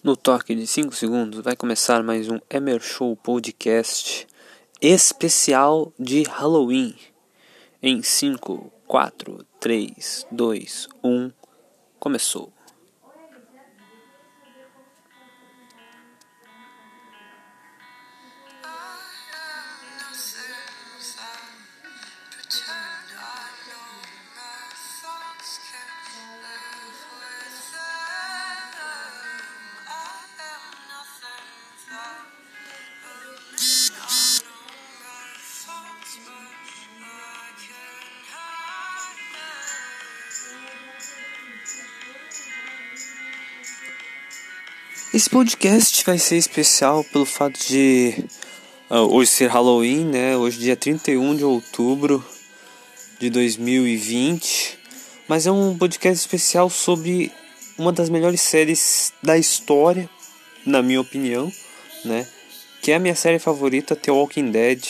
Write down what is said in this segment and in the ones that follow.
No toque de 5 segundos vai começar mais um Emer Show Podcast especial de Halloween. Em 5, 4, 3, 2, 1, começou. Esse podcast vai ser especial pelo fato de uh, hoje ser Halloween, né? Hoje dia 31 de outubro de 2020. Mas é um podcast especial sobre uma das melhores séries da história, na minha opinião, né? Que é a minha série favorita, The Walking Dead.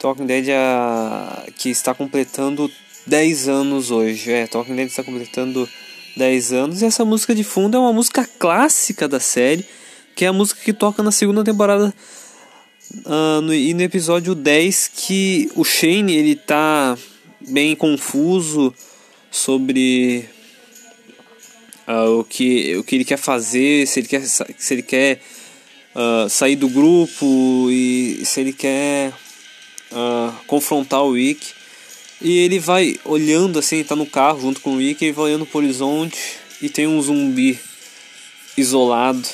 The Walking Dead é a... que está completando 10 anos hoje. É, The Walking Dead está completando 10 anos. E essa música de fundo é uma música clássica da série, que é a música que toca na segunda temporada uh, no, e no episódio 10 que o Shane ele tá bem confuso sobre uh, o, que, o que ele quer fazer, se ele quer, se ele quer uh, sair do grupo e se ele quer confrontar o Wick. E ele vai olhando assim, tá no carro junto com o Rick, ele vai olhando pro horizonte e tem um zumbi isolado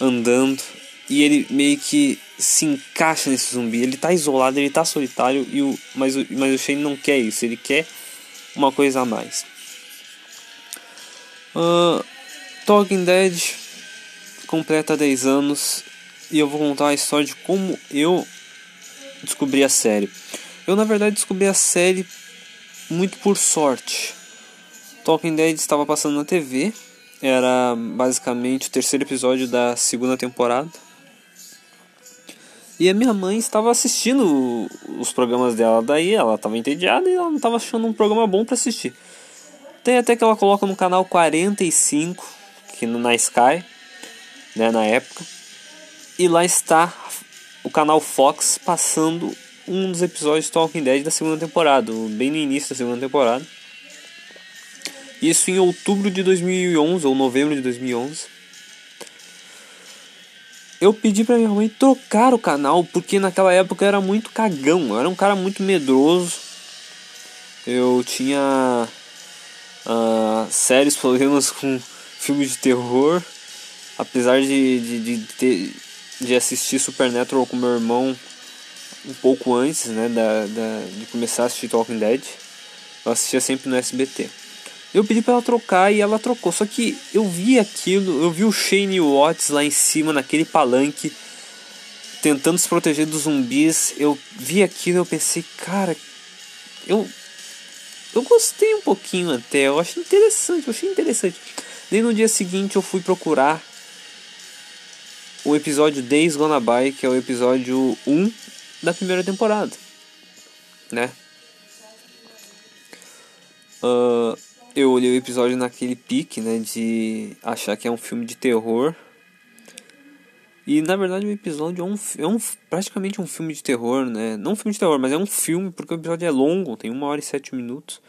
andando e ele meio que se encaixa nesse zumbi. Ele tá isolado, ele tá solitário e o mas o mas o Shane não quer isso, ele quer uma coisa a mais. Uh, Talking Dead completa 10 anos e eu vou contar a história de como eu descobri a série. Eu na verdade descobri a série muito por sorte. Talking Dead estava passando na TV, era basicamente o terceiro episódio da segunda temporada. E a minha mãe estava assistindo os programas dela, daí ela estava entediada e ela não estava achando um programa bom para assistir. Tem até que ela coloca no canal 45, que na Sky, né, na época. E lá está o canal Fox passando um dos episódios de Talking Dead da segunda temporada, bem no início da segunda temporada. Isso em outubro de 2011 ou novembro de 2011. Eu pedi pra minha mãe trocar o canal porque naquela época eu era muito cagão, eu era um cara muito medroso. Eu tinha uh, sérios problemas com filmes de terror. Apesar de, de, de, ter, de assistir Supernatural com meu irmão um pouco antes né, da, da, de começar a assistir Talking Dead. Eu assistia sempre no SBT. Eu pedi para ela trocar e ela trocou. Só que eu vi aquilo, eu vi o Shane Watts lá em cima naquele palanque tentando se proteger dos zumbis. Eu vi aquilo e eu pensei, cara, eu eu gostei um pouquinho até, eu achei interessante, eu achei interessante. Daí no dia seguinte eu fui procurar o episódio Days Gonna By, que é o episódio 1 da primeira temporada, né? Uh, eu olhei o episódio naquele pique, né, de achar que é um filme de terror. E na verdade o episódio é um, é um praticamente um filme de terror, né? Não um filme de terror, mas é um filme porque o episódio é longo, tem uma hora e sete minutos.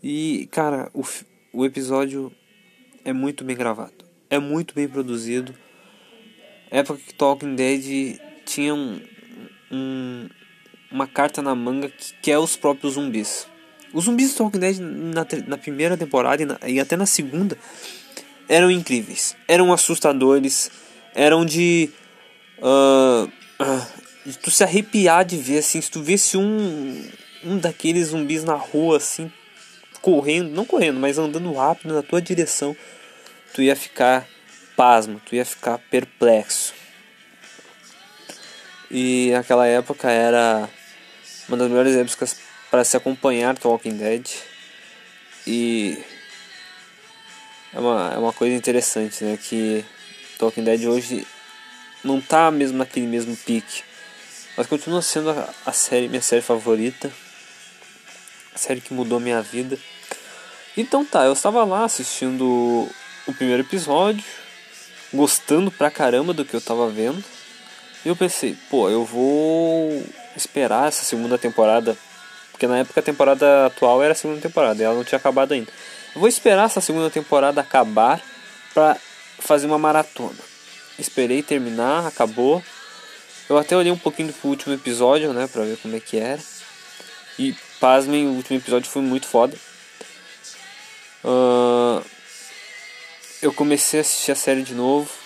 E cara, o, o episódio é muito bem gravado, é muito bem produzido. Época que Talking Dead tinha um, um, uma carta na manga que, é os próprios zumbis. Os zumbis de Talking Dead na, na primeira temporada e, na, e até na segunda eram incríveis, eram assustadores, eram de, uh, de tu se arrepiar de ver assim, se tu visse um, um daqueles zumbis na rua assim, correndo, não correndo, mas andando rápido na tua direção, tu ia ficar pasmo, tu ia ficar perplexo. E naquela época era uma das melhores épocas para se acompanhar Talking Dead. E é uma, é uma coisa interessante, né? Que Talking Dead hoje não tá mesmo naquele mesmo pique. Mas continua sendo a, a série, minha série favorita. A série que mudou minha vida. Então tá, eu estava lá assistindo o primeiro episódio. gostando pra caramba do que eu tava vendo. E eu pensei, pô, eu vou esperar essa segunda temporada. Porque na época a temporada atual era a segunda temporada e ela não tinha acabado ainda. Eu vou esperar essa segunda temporada acabar pra fazer uma maratona. Esperei terminar, acabou. Eu até olhei um pouquinho pro último episódio, né, pra ver como é que era. E pasmem, o último episódio foi muito foda. Uh, eu comecei a assistir a série de novo.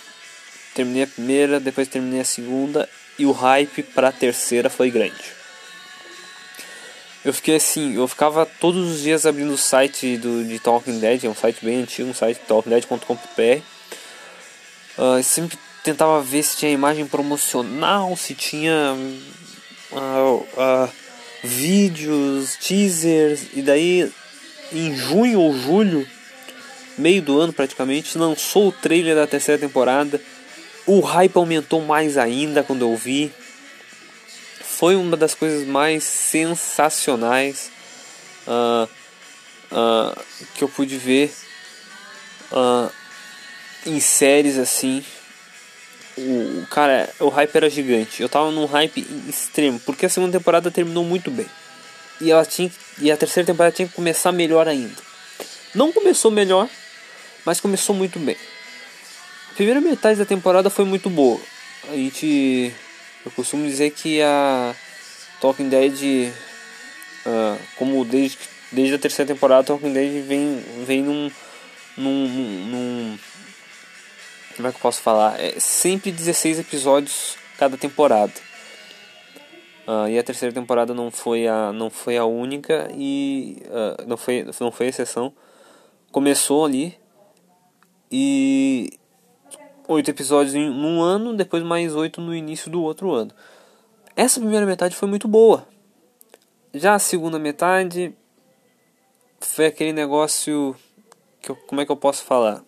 Terminei a primeira, depois terminei a segunda. E o hype pra terceira foi grande. Eu fiquei assim, eu ficava todos os dias abrindo o site do, de Talking Dead, é um site bem antigo, um site talkingdead.com.br. Uh, sempre tentava ver se tinha imagem promocional, se tinha uh, uh, vídeos, teasers, e daí em junho ou julho, meio do ano praticamente, lançou o trailer da terceira temporada. O hype aumentou mais ainda quando eu vi. Foi uma das coisas mais sensacionais uh, uh, que eu pude ver uh, em séries assim. O, cara, o hype era gigante. Eu tava num hype extremo, porque a segunda temporada terminou muito bem. E ela tinha e a terceira temporada tinha que começar melhor ainda. Não começou melhor, mas começou muito bem. A primeira metade da temporada foi muito boa. A gente eu costumo dizer que a Talking Dead uh, como desde desde a terceira temporada Talking Dead vem vem num num, num como é que eu posso falar? É sempre 16 episódios cada temporada. Uh, e a terceira temporada não foi a, não foi a única e uh, não, foi, não foi exceção. Começou ali e oito episódios em um ano, depois mais oito no início do outro ano. Essa primeira metade foi muito boa. Já a segunda metade foi aquele negócio que eu, como é que eu posso falar?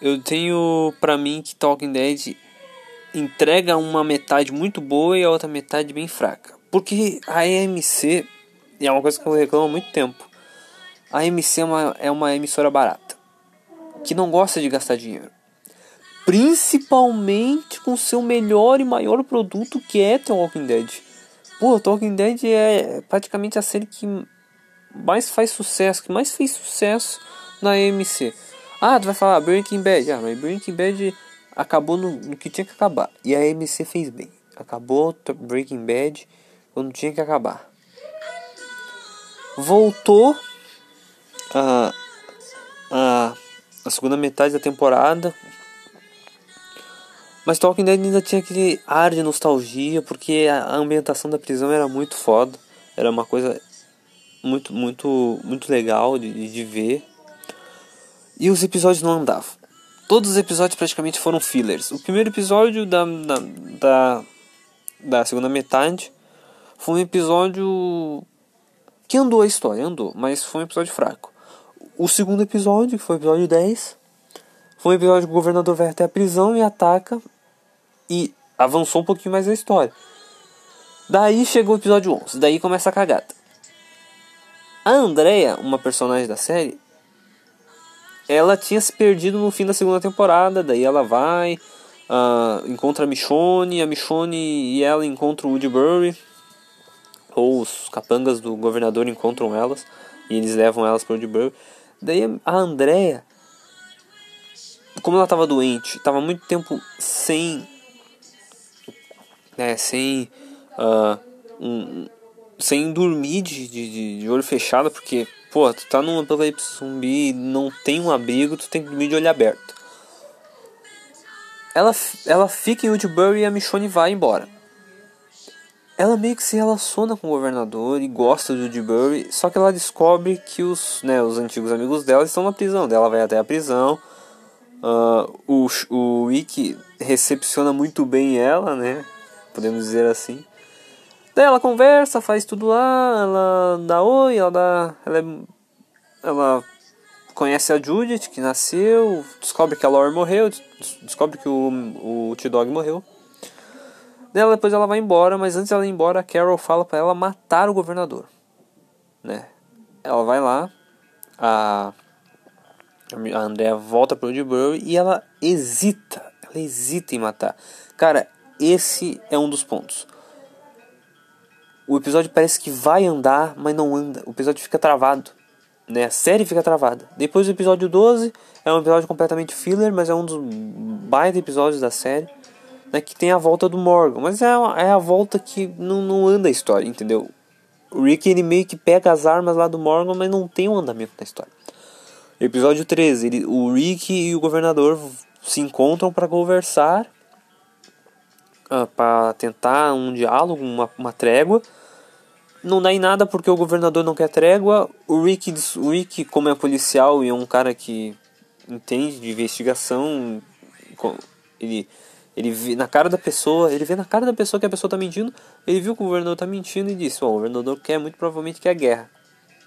Eu tenho pra mim que Talking Dead entrega uma metade muito boa e a outra metade bem fraca. Porque a AMC, e é uma coisa que eu reclamo há muito tempo, a AMC é uma, é uma emissora barata, que não gosta de gastar dinheiro. Principalmente com seu melhor e maior produto que é The Walking Dead. Pô, The Walking Dead é praticamente a série que mais faz sucesso, que mais fez sucesso na AMC. Ah, tu vai falar Breaking Bad. Ah, mas Breaking Bad acabou no, no, que tinha que acabar. E a AMC fez bem. Acabou Breaking Bad quando tinha que acabar. Voltou a, a, a segunda metade da temporada. Mas Talking Dead ainda tinha aquele ar de nostalgia, porque a ambientação da prisão era muito foda. Era uma coisa muito, muito, muito legal de, de ver. E os episódios não andavam. Todos os episódios praticamente foram fillers. O primeiro episódio da, da, da, da segunda metade foi um episódio que andou a história, andou, mas foi um episódio fraco. O segundo episódio, que foi o episódio 10, foi um episódio que o governador vai até a prisão e ataca e avançou um pouquinho mais a história. Daí chegou o episódio 11, daí começa a cagada. A Andrea, uma personagem da série, ela tinha se perdido no fim da segunda temporada, daí ela vai, uh, encontra a Michonne, a Michonne e ela encontram o Woodbury, ou os capangas do governador encontram elas, e eles levam elas para o Woodbury. Daí a Andrea, como ela estava doente, estava muito tempo sem, né, sem, uh, um, sem dormir de, de, de olho fechado, porque Pô, tu tá num apocalipse zumbi, não tem um abrigo, tu tem que dormir de olho aberto. Ela, ela fica em Woodbury e a Michonne vai embora. Ela meio que se relaciona com o governador e gosta de Woodbury, só que ela descobre que os, né, os antigos amigos dela estão na prisão. Ela vai até a prisão. Uh, o, o Wiki recepciona muito bem ela, né? Podemos dizer assim. Daí ela conversa, faz tudo lá, ela dá oi, ela dá. Ela, é, ela conhece a Judith, que nasceu, descobre que a Lore morreu, descobre que o, o T-Dog morreu. Depois ela vai embora, mas antes ela ir embora, a Carol fala para ela matar o governador. Né? Ela vai lá, a, A Andrea volta pro Woodbury e ela hesita. Ela hesita em matar. Cara, esse é um dos pontos. O episódio parece que vai andar, mas não anda. O episódio fica travado. Né? A série fica travada. Depois do episódio 12 é um episódio completamente filler, mas é um dos baita episódios da série. Né? Que tem a volta do Morgan. Mas é, é a volta que não, não anda a história, entendeu? O Rick ele meio que pega as armas lá do Morgan, mas não tem um andamento na história. Episódio 13, ele, o Rick e o governador se encontram para conversar, uh, ah, para tentar um diálogo, uma, uma trégua. Não dá em nada porque o governador não quer trégua. O Rick, o Rick, como é policial e é um cara que entende de investigação, ele ele vê na cara da pessoa, ele vê na cara da pessoa que a pessoa está mentindo, ele viu que o governador está mentindo e disse: oh, o governador quer muito provavelmente quer guerra,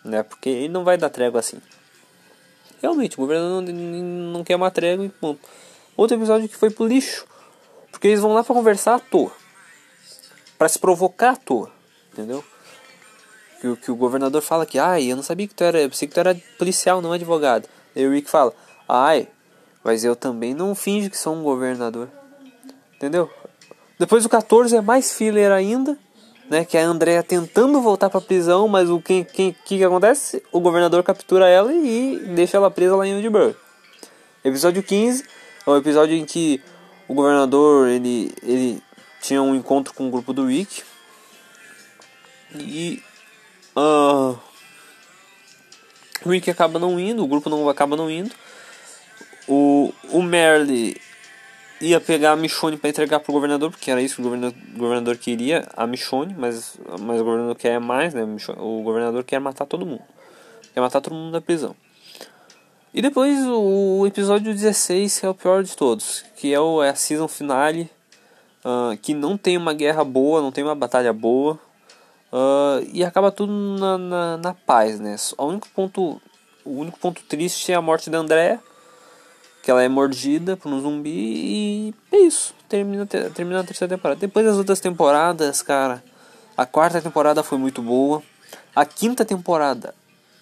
né? Porque ele não vai dar trégua assim. Realmente, o governador não, não quer uma trégua e ponto. Outro episódio que foi pro lixo, porque eles vão lá para conversar à toa, para se provocar à toa, entendeu? Que, que o governador fala que, ai, eu não sabia que tu era, eu pensei que tu era policial, não advogado. Aí o Rick fala, ai, mas eu também não finjo que sou um governador. Entendeu? Depois o 14 é mais filler ainda, né? Que é a Andrea tentando voltar pra prisão, mas o que, que, que, acontece? O governador captura ela e deixa ela presa lá em Edinburgh. Episódio 15 é o episódio em que o governador ele, ele tinha um encontro com o grupo do Rick. E uh, o Rick acaba não indo, o grupo não acaba não indo. O, o Merle ia pegar a Michonne para entregar pro governador, porque era isso que o governador, governador queria, a Michonne, mas, mas o governador quer mais, né? O governador quer matar todo mundo. Quer matar todo mundo da prisão. E depois o episódio 16, que é o pior de todos, que é, o, é a season finale, uh, que não tem uma guerra boa, não tem uma batalha boa, uh, e acaba tudo na, na, na, paz, né? O único ponto, o único ponto triste é a morte da Andrea, que ela é mordida por um zumbi e é isso. Termina, termina a terceira temporada. Depois das outras temporadas, cara, a quarta temporada foi muito boa. A quinta temporada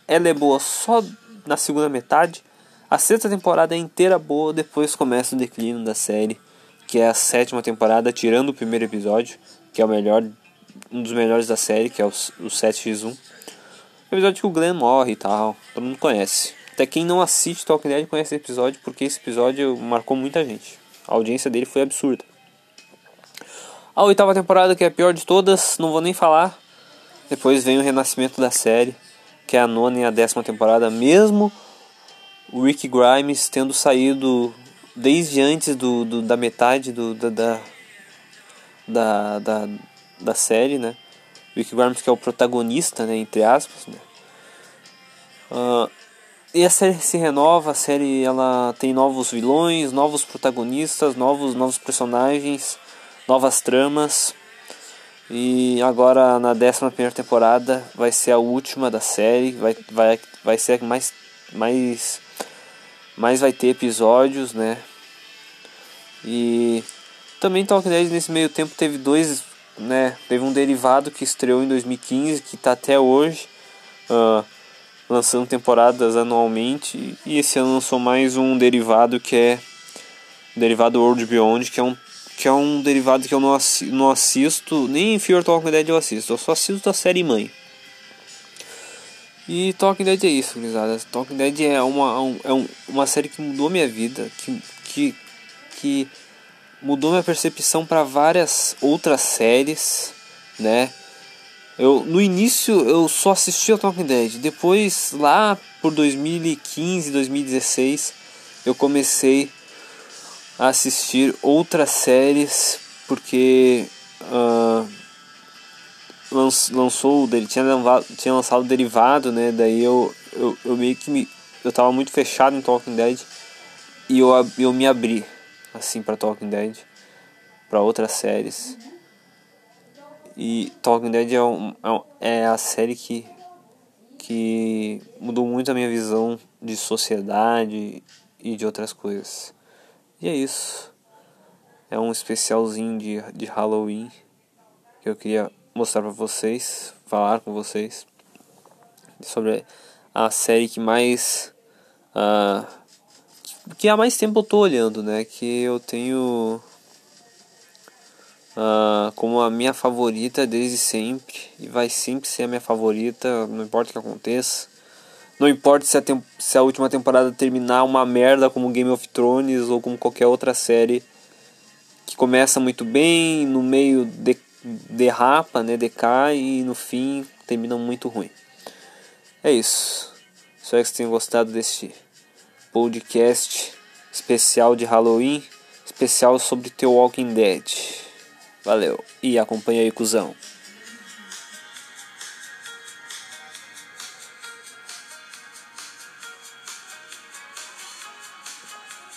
ela é boa só na segunda metade. A sexta temporada é inteira boa, depois começa o declínio da série, que é a sétima temporada, tirando o primeiro episódio, que é o melhor, um dos melhores da série, que é o, o 7x1. O episódio que o Glenn morre e tal, todo mundo conhece. Até quem não assiste Talking Dead conhece esse episódio, porque esse episódio marcou muita gente. A audiência dele foi absurda. A oitava temporada, que é a pior de todas, não vou nem falar. Depois vem o renascimento da série, que é a nona e a décima temporada, mesmo o Rick Grimes tendo saído desde antes do, do da metade do, da, da, da, da, da série, né? Rick Grimes que é o protagonista, né, entre aspas, né? Uh, e a série se renova, a série ela tem novos vilões, novos protagonistas, novos novos personagens, novas tramas. E agora na 11 primeira temporada vai ser a última da série, vai vai vai ser mais mais mais vai ter episódios, né? E também Talking Dead nesse meio tempo teve dois, né? Teve um derivado que estreou em 2015 que está até hoje. Uh, lançando temporadas anualmente e esse ano lançou mais um derivado que é derivado World Beyond que é um que é um derivado que eu não assisto, não assisto nem em Fear Talking Dead eu assisto eu só assisto a série mãe. E Talking Dead é isso gurizada. Talking Dead é uma é um, uma série que mudou minha vida que que, que mudou minha percepção para várias outras séries né eu, no início eu só assistia Talking Dead. Depois, lá por 2015, 2016, eu comecei a assistir outras séries porque uh, lançou, ele tinha, tinha lançado o derivado, né? Daí eu, eu, eu meio que me, eu tava muito fechado em Talking Dead e eu, eu me abri assim para Talking Dead, para outras séries. E Talking Dead é, um, é, é a série que, que mudou muito a minha visão de sociedade e de outras coisas. E é isso. É um especialzinho de, de Halloween que eu queria mostrar para vocês, falar com vocês sobre a série que mais uh, que há mais tempo eu tô olhando, né? Que eu tenho uh, como a minha favorita desde sempre e vai sempre ser a minha favorita, não importa o que aconteça. Não importa se a, se a última temporada terminar uma merda como Game of Thrones ou como qualquer outra série que começa muito bem, no meio de, derrapa, né, decai e no fim termina muito ruim. É isso. Espero que vocês tenham gostado deste podcast especial de Halloween, especial sobre The Walking Dead. Valeu e acompanha aí, cuzão.